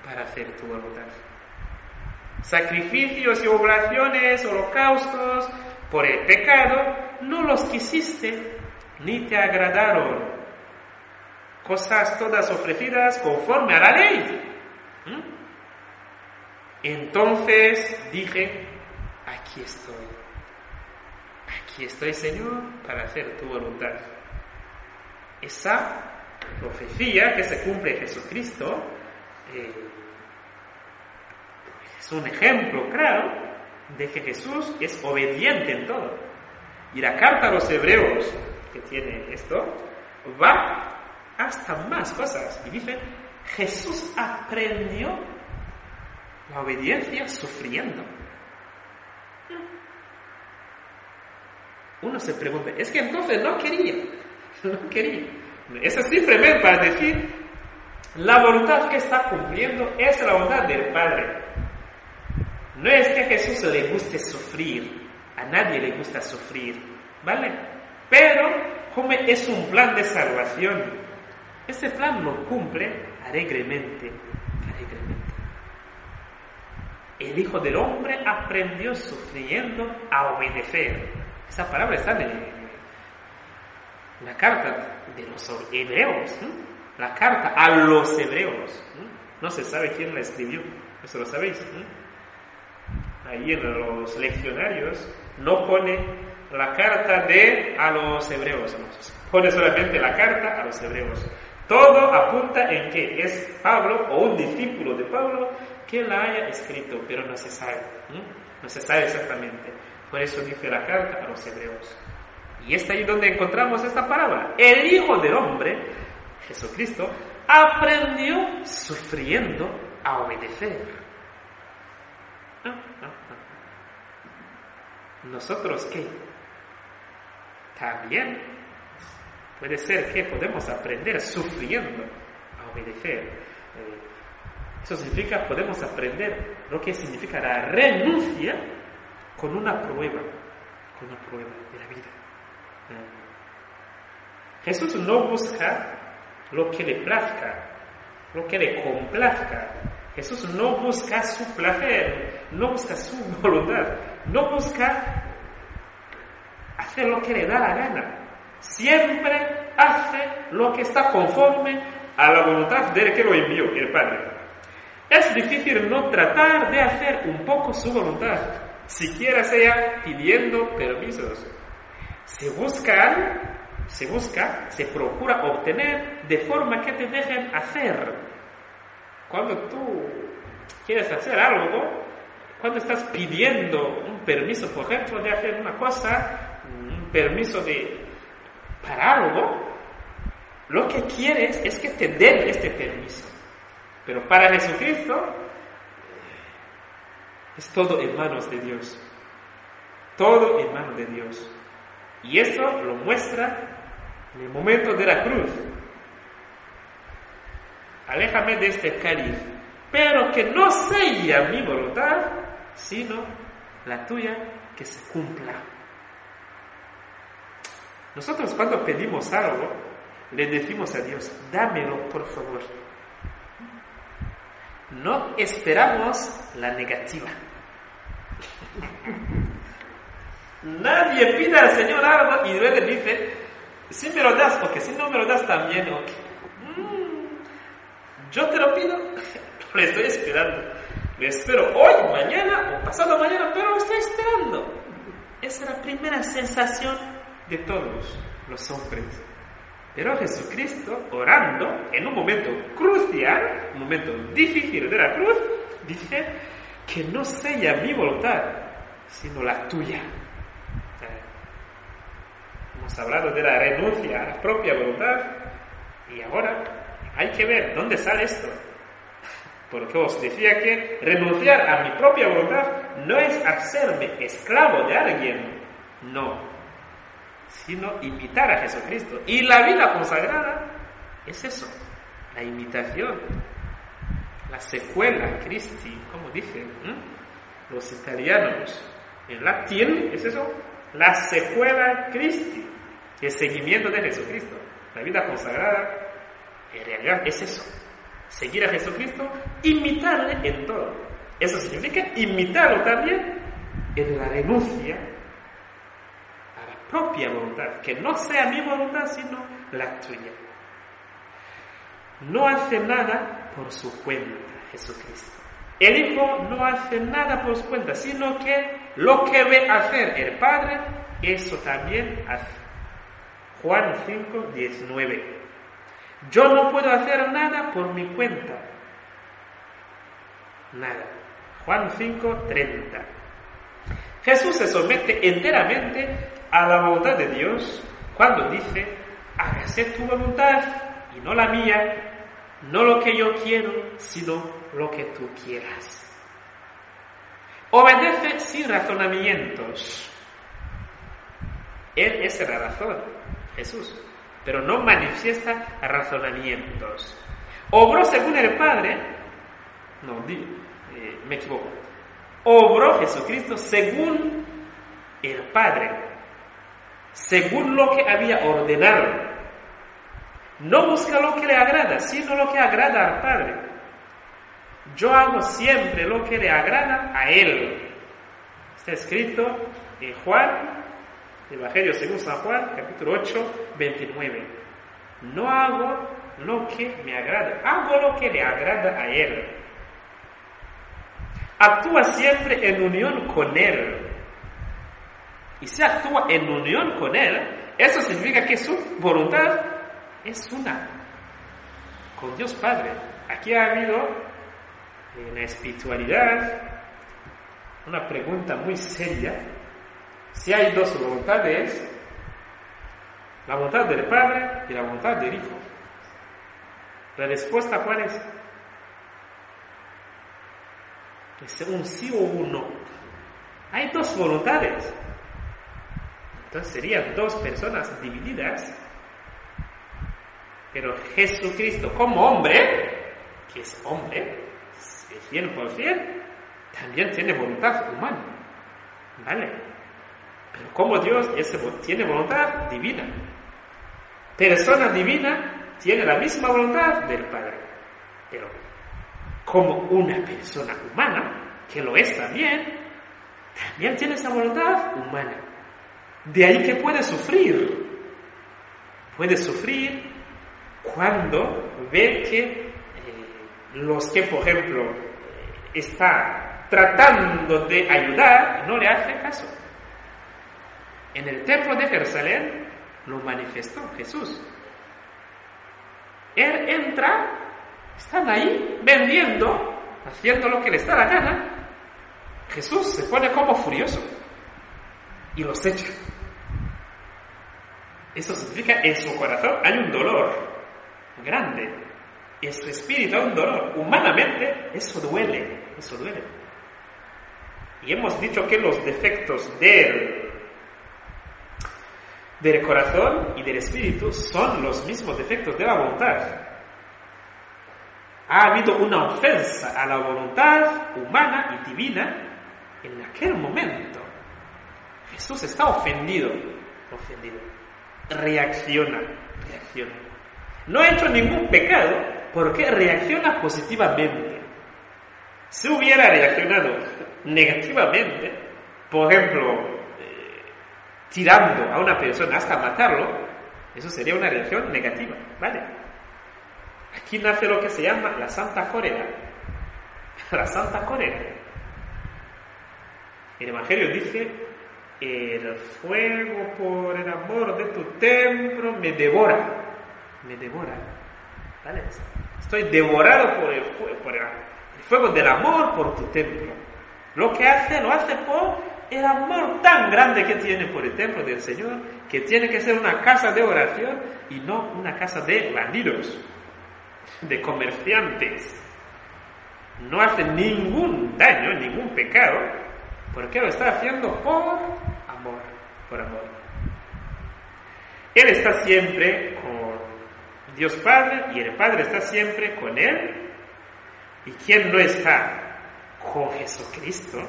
para hacer tu voluntad. Sacrificios y oblaciones, holocaustos por el pecado, no los quisiste ni te agradaron. Cosas todas ofrecidas conforme a la ley. ¿Mm? Entonces dije, aquí estoy. Aquí estoy, Señor, para hacer tu voluntad. Esa profecía que se cumple en Jesucristo eh, es un ejemplo claro de que Jesús es obediente en todo. Y la carta a los hebreos que tiene esto va hasta más cosas. Y dice, Jesús aprendió la obediencia sufriendo. Uno se pregunta, es que entonces no quería, no quería. Eso es simplemente para decir, la voluntad que está cumpliendo es la voluntad del Padre. No es que a Jesús le guste sufrir, a nadie le gusta sufrir, ¿vale? Pero como es un plan de salvación. Ese plan lo cumple alegremente, alegremente. El Hijo del Hombre aprendió sufriendo a obedecer. Esa palabra está en la carta de los hebreos, la carta a los hebreos. No se sabe quién la escribió, eso lo sabéis. Ahí en los leccionarios no pone la carta de a los hebreos, pone solamente la carta a los hebreos. Todo apunta en que es Pablo o un discípulo de Pablo que la haya escrito, pero no se sabe, no se sabe exactamente. Por eso dice la carta a los hebreos. Y es ahí donde encontramos esta palabra. El Hijo del Hombre, Jesucristo, aprendió sufriendo a obedecer. ¿Nosotros qué? También puede ser que podemos aprender sufriendo a obedecer. Eh, eso significa, podemos aprender lo que significa la renuncia con una prueba, con una prueba de la vida. Eh, Jesús no busca lo que le plazca, lo que le complazca. Jesús no busca su placer, no busca su voluntad, no busca hacer lo que le da la gana. Siempre hace lo que está conforme a la voluntad del que lo envió, el Padre. Es difícil no tratar de hacer un poco su voluntad, siquiera sea pidiendo permisos. Se busca, se busca, se procura obtener de forma que te dejen hacer. Cuando tú quieres hacer algo, cuando estás pidiendo un permiso, por ejemplo, de hacer una cosa, permiso de para algo, lo que quieres es que te den este permiso. Pero para Jesucristo es todo en manos de Dios. Todo en manos de Dios. Y eso lo muestra en el momento de la cruz. Aléjame de este cáliz, pero que no sea mi voluntad, sino la tuya que se cumpla. Nosotros cuando pedimos algo, le decimos a Dios, dámelo por favor. No esperamos la negativa. Nadie pide al Señor algo y luego dice, si me lo das, porque si no me lo das también, ok. Mm, yo te lo pido, lo estoy esperando. Lo espero hoy, mañana o pasado mañana, pero lo estoy esperando. Esa es la primera sensación de todos los hombres. Pero Jesucristo, orando en un momento crucial, un momento difícil de la cruz, dice que no sea mi voluntad, sino la tuya. Hemos hablado de la renuncia a la propia voluntad y ahora hay que ver dónde sale esto. Porque os decía que renunciar a mi propia voluntad no es hacerme esclavo de alguien, no, sino imitar a Jesucristo. Y la vida consagrada es eso, la imitación, la secuela Christi, como dicen los italianos. En latín es eso, la secuela Christi, el seguimiento de Jesucristo. La vida consagrada en realidad es eso, seguir a Jesucristo, imitarle en todo. Eso significa imitarlo también en la renuncia propia voluntad, que no sea mi voluntad, sino la tuya. No hace nada por su cuenta, Jesucristo. El Hijo no hace nada por su cuenta, sino que lo que ve hacer el Padre, eso también hace. Juan 5, 19. Yo no puedo hacer nada por mi cuenta. Nada. Juan 5, 30. Jesús se somete enteramente a la voluntad de Dios cuando dice, hágase tu voluntad y no la mía, no lo que yo quiero, sino lo que tú quieras. Obedece sin razonamientos. Él es la razón, Jesús, pero no manifiesta razonamientos. Obró según el Padre, no, eh, me equivoco. Obró Jesucristo según el Padre. según lo que había ordenado. No busca lo que le agrada, sino lo que agrada al Padre. Yo hago siempre lo que le agrada a Él. Está escrito en Juan, Evangelio según San Juan, capítulo 8, 29. No hago lo que me agrada, hago lo que le agrada a Él. Actúa siempre en unión con Él. Y si actúa en unión con Él, eso significa que su voluntad es una con Dios Padre. Aquí ha habido en la espiritualidad una pregunta muy seria. Si hay dos voluntades, la voluntad del Padre y la voluntad del Hijo. La respuesta cuál es? Es un sí o un no. Hay dos voluntades. Entonces serían dos personas divididas. Pero Jesucristo como hombre, que es hombre, es 100%, también tiene voluntad humana. ¿Vale? Pero como Dios tiene voluntad divina. Persona divina tiene la misma voluntad del Padre. Pero como una persona humana, que lo es también, también tiene esa voluntad humana. De ahí que puede sufrir. Puede sufrir cuando ve que eh, los que, por ejemplo, eh, está tratando de ayudar no le hacen caso. En el templo de Jerusalén lo manifestó Jesús. Él entra, están ahí vendiendo, haciendo lo que le da la gana. Jesús se pone como furioso y los echa. Eso significa en su corazón hay un dolor grande. En su espíritu hay un dolor. Humanamente eso duele, eso duele. Y hemos dicho que los defectos del, del corazón y del espíritu son los mismos defectos de la voluntad. Ha habido una ofensa a la voluntad humana y divina en aquel momento. Jesús está ofendido, ofendido. Reacciona, reacciona. No ha hecho ningún pecado porque reacciona positivamente. Si hubiera reaccionado negativamente, por ejemplo, eh, tirando a una persona hasta matarlo, eso sería una reacción negativa, ¿vale? Aquí nace lo que se llama la Santa Cólera. La Santa Cólera. El Evangelio dice, el fuego por el amor de tu templo me devora, me devora. ¿Vale? Estoy devorado por el, fuego, por el, fuego del amor por tu templo. Lo que hace, lo hace por el amor tan grande que tiene por el templo del Señor, que tiene que ser una casa de oración y no una casa de bandidos, de comerciantes. No hace ningún daño, ningún pecado, porque lo está haciendo por amor, por amor. Él está siempre con Dios Padre y el Padre está siempre con Él. ¿Y quien no está con Jesucristo?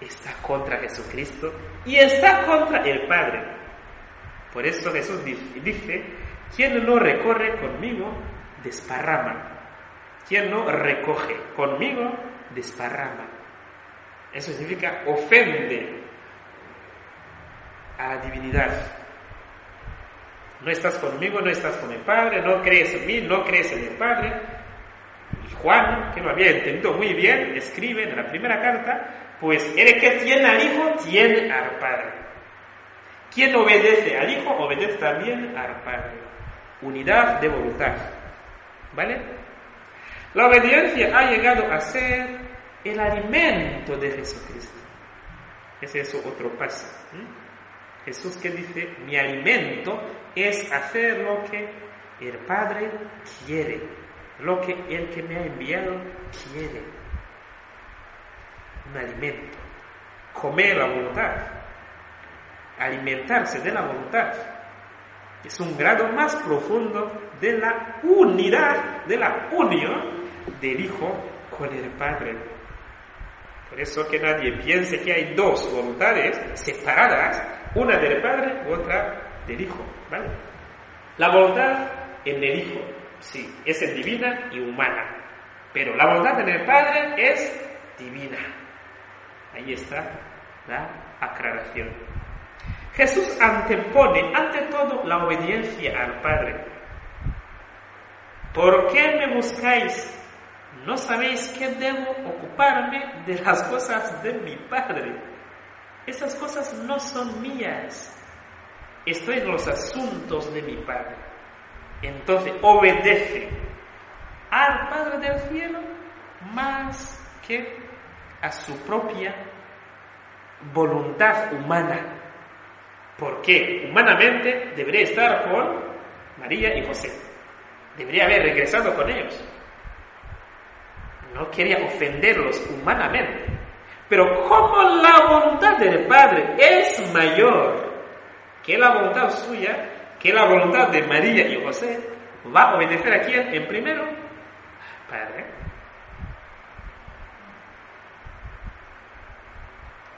Está contra Jesucristo y está contra el Padre. Por eso Jesús dice, quien no recorre conmigo, desparrama. Quien no recoge conmigo, desparrama. Eso significa ofende a la divinidad. No estás conmigo, no estás con el Padre, no crees en mí, no crees en el Padre. Y Juan, que lo había entendido muy bien, escribe en la primera carta, pues el que tiene al Hijo, tiene al Padre. Quien obedece al Hijo, obedece también al Padre. Unidad de voluntad. ¿Vale? La obediencia ha llegado a ser el alimento de Jesucristo. Ese es otro paso. Jesús que dice, mi alimento es hacer lo que el Padre quiere, lo que el que me ha enviado quiere. Un alimento. Comer la voluntad. Alimentarse de la voluntad. Es un grado más profundo de la unidad, de la unión del Hijo con el Padre. Por eso que nadie piense que hay dos voluntades separadas, una del Padre y otra del Hijo, ¿vale? La voluntad en el Hijo, sí, es divina y humana, pero la voluntad en el Padre es divina. Ahí está la aclaración. Jesús antepone ante todo la obediencia al Padre. ¿Por qué me buscáis? ¿No sabéis que debo ocuparme de las cosas de mi Padre? Esas cosas no son mías. Estoy en los asuntos de mi Padre. Entonces, obedece al Padre del cielo más que a su propia voluntad humana. Porque humanamente debería estar con María y José. Debería haber regresado con ellos. No quería ofenderlos humanamente. Pero como la voluntad del Padre es mayor que la voluntad suya, que la voluntad de María y José, va a obedecer a quién en primero? Padre.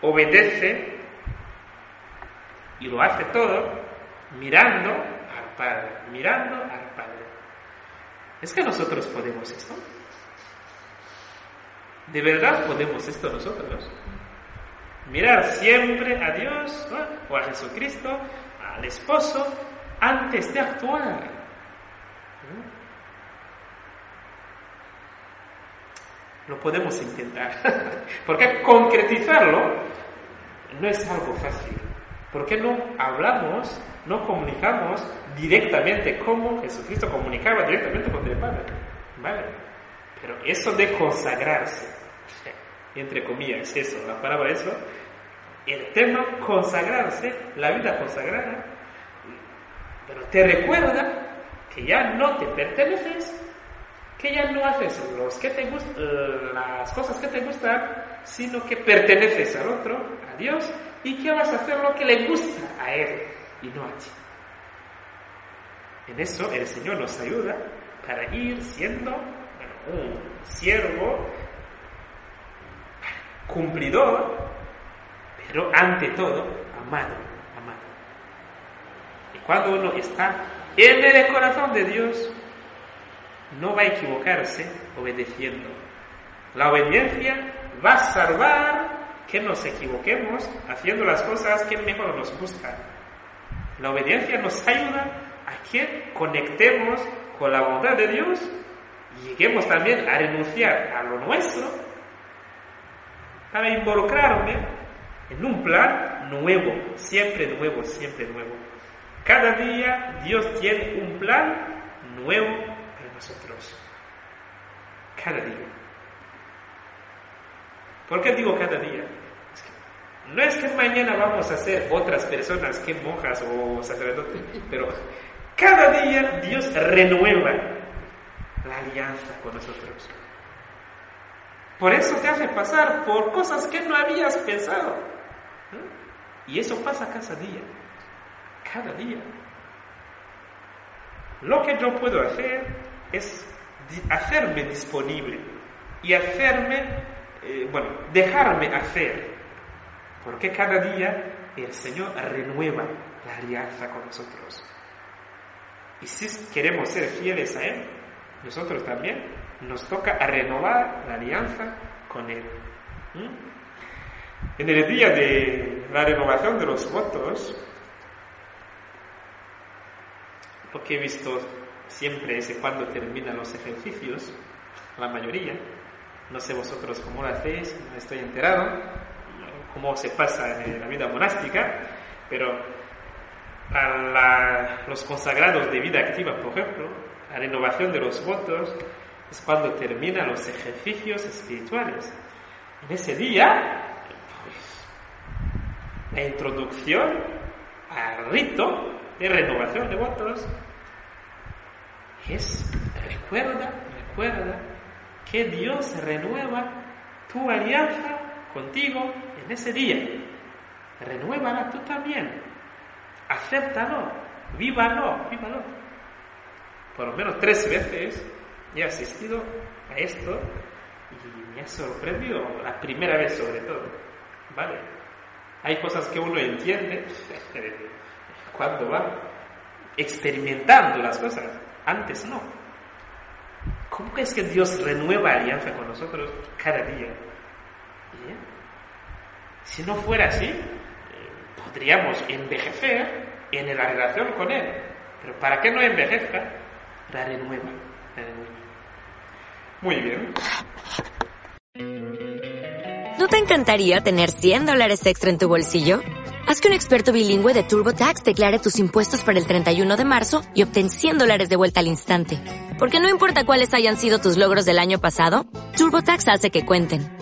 Obedece y lo hace todo mirando al Padre, mirando al Padre. ¿Es que nosotros podemos esto? ¿De verdad podemos esto nosotros? Mirar siempre a Dios o a Jesucristo, al esposo, antes de actuar. Lo podemos intentar. Porque concretizarlo no es algo fácil. ¿Por qué no hablamos, no comunicamos directamente como Jesucristo comunicaba directamente con el Padre? ¿Vale? Pero eso de consagrarse, entre comillas, eso, la palabra eso, el tema consagrarse, la vida consagrada, pero te recuerda que ya no te perteneces, que ya no haces los que te las cosas que te gustan, sino que perteneces al otro, a Dios, y que vas a hacer lo que le gusta a Él y no a ti. En eso el Señor nos ayuda para ir siendo un siervo cumplidor, pero ante todo amado, amado. Y cuando uno está en el corazón de Dios, no va a equivocarse obedeciendo. La obediencia va a salvar que nos equivoquemos haciendo las cosas que mejor nos gustan. La obediencia nos ayuda a que conectemos con la bondad de Dios y lleguemos también a renunciar a lo nuestro para involucrarme en un plan nuevo, siempre nuevo, siempre nuevo. Cada día Dios tiene un plan nuevo para nosotros. Cada día. ¿Por qué digo cada día? No es que mañana vamos a ser otras personas que monjas o sacerdotes, pero cada día Dios renueva la alianza con nosotros. Por eso te hace pasar por cosas que no habías pensado. Y eso pasa cada día. Cada día. Lo que yo puedo hacer es hacerme disponible y hacerme, eh, bueno, dejarme hacer. Porque cada día el Señor renueva la alianza con nosotros. Y si queremos ser fieles a Él, nosotros también nos toca renovar la alianza con Él. En el día de la renovación de los votos, lo que he visto siempre es cuando terminan los ejercicios, la mayoría, no sé vosotros cómo lo hacéis, no estoy enterado, cómo se pasa en la vida monástica, pero a los consagrados de vida activa, por ejemplo, la renovación de los votos es cuando terminan los ejercicios espirituales. En ese día, pues, la introducción al rito de renovación de votos es, recuerda, recuerda que Dios renueva tu alianza contigo en ese día. Renuévala tú también. Acéptalo, vívalo, vívalo. Por lo menos tres veces he asistido a esto y me ha sorprendido, la primera vez sobre todo. ¿Vale? Hay cosas que uno entiende, cuando va experimentando las cosas. Antes no. ¿Cómo es que Dios renueva alianza con nosotros cada día? Si no fuera así, eh, podríamos envejecer en la relación con Él. Pero para que no envejezca. La renueva. Muy bien.
¿No te encantaría tener 100 dólares extra en tu bolsillo? Haz que un experto bilingüe de TurboTax declare tus impuestos para el 31 de marzo y obtén 100 dólares de vuelta al instante. Porque no importa cuáles hayan sido tus logros del año pasado, TurboTax hace que cuenten.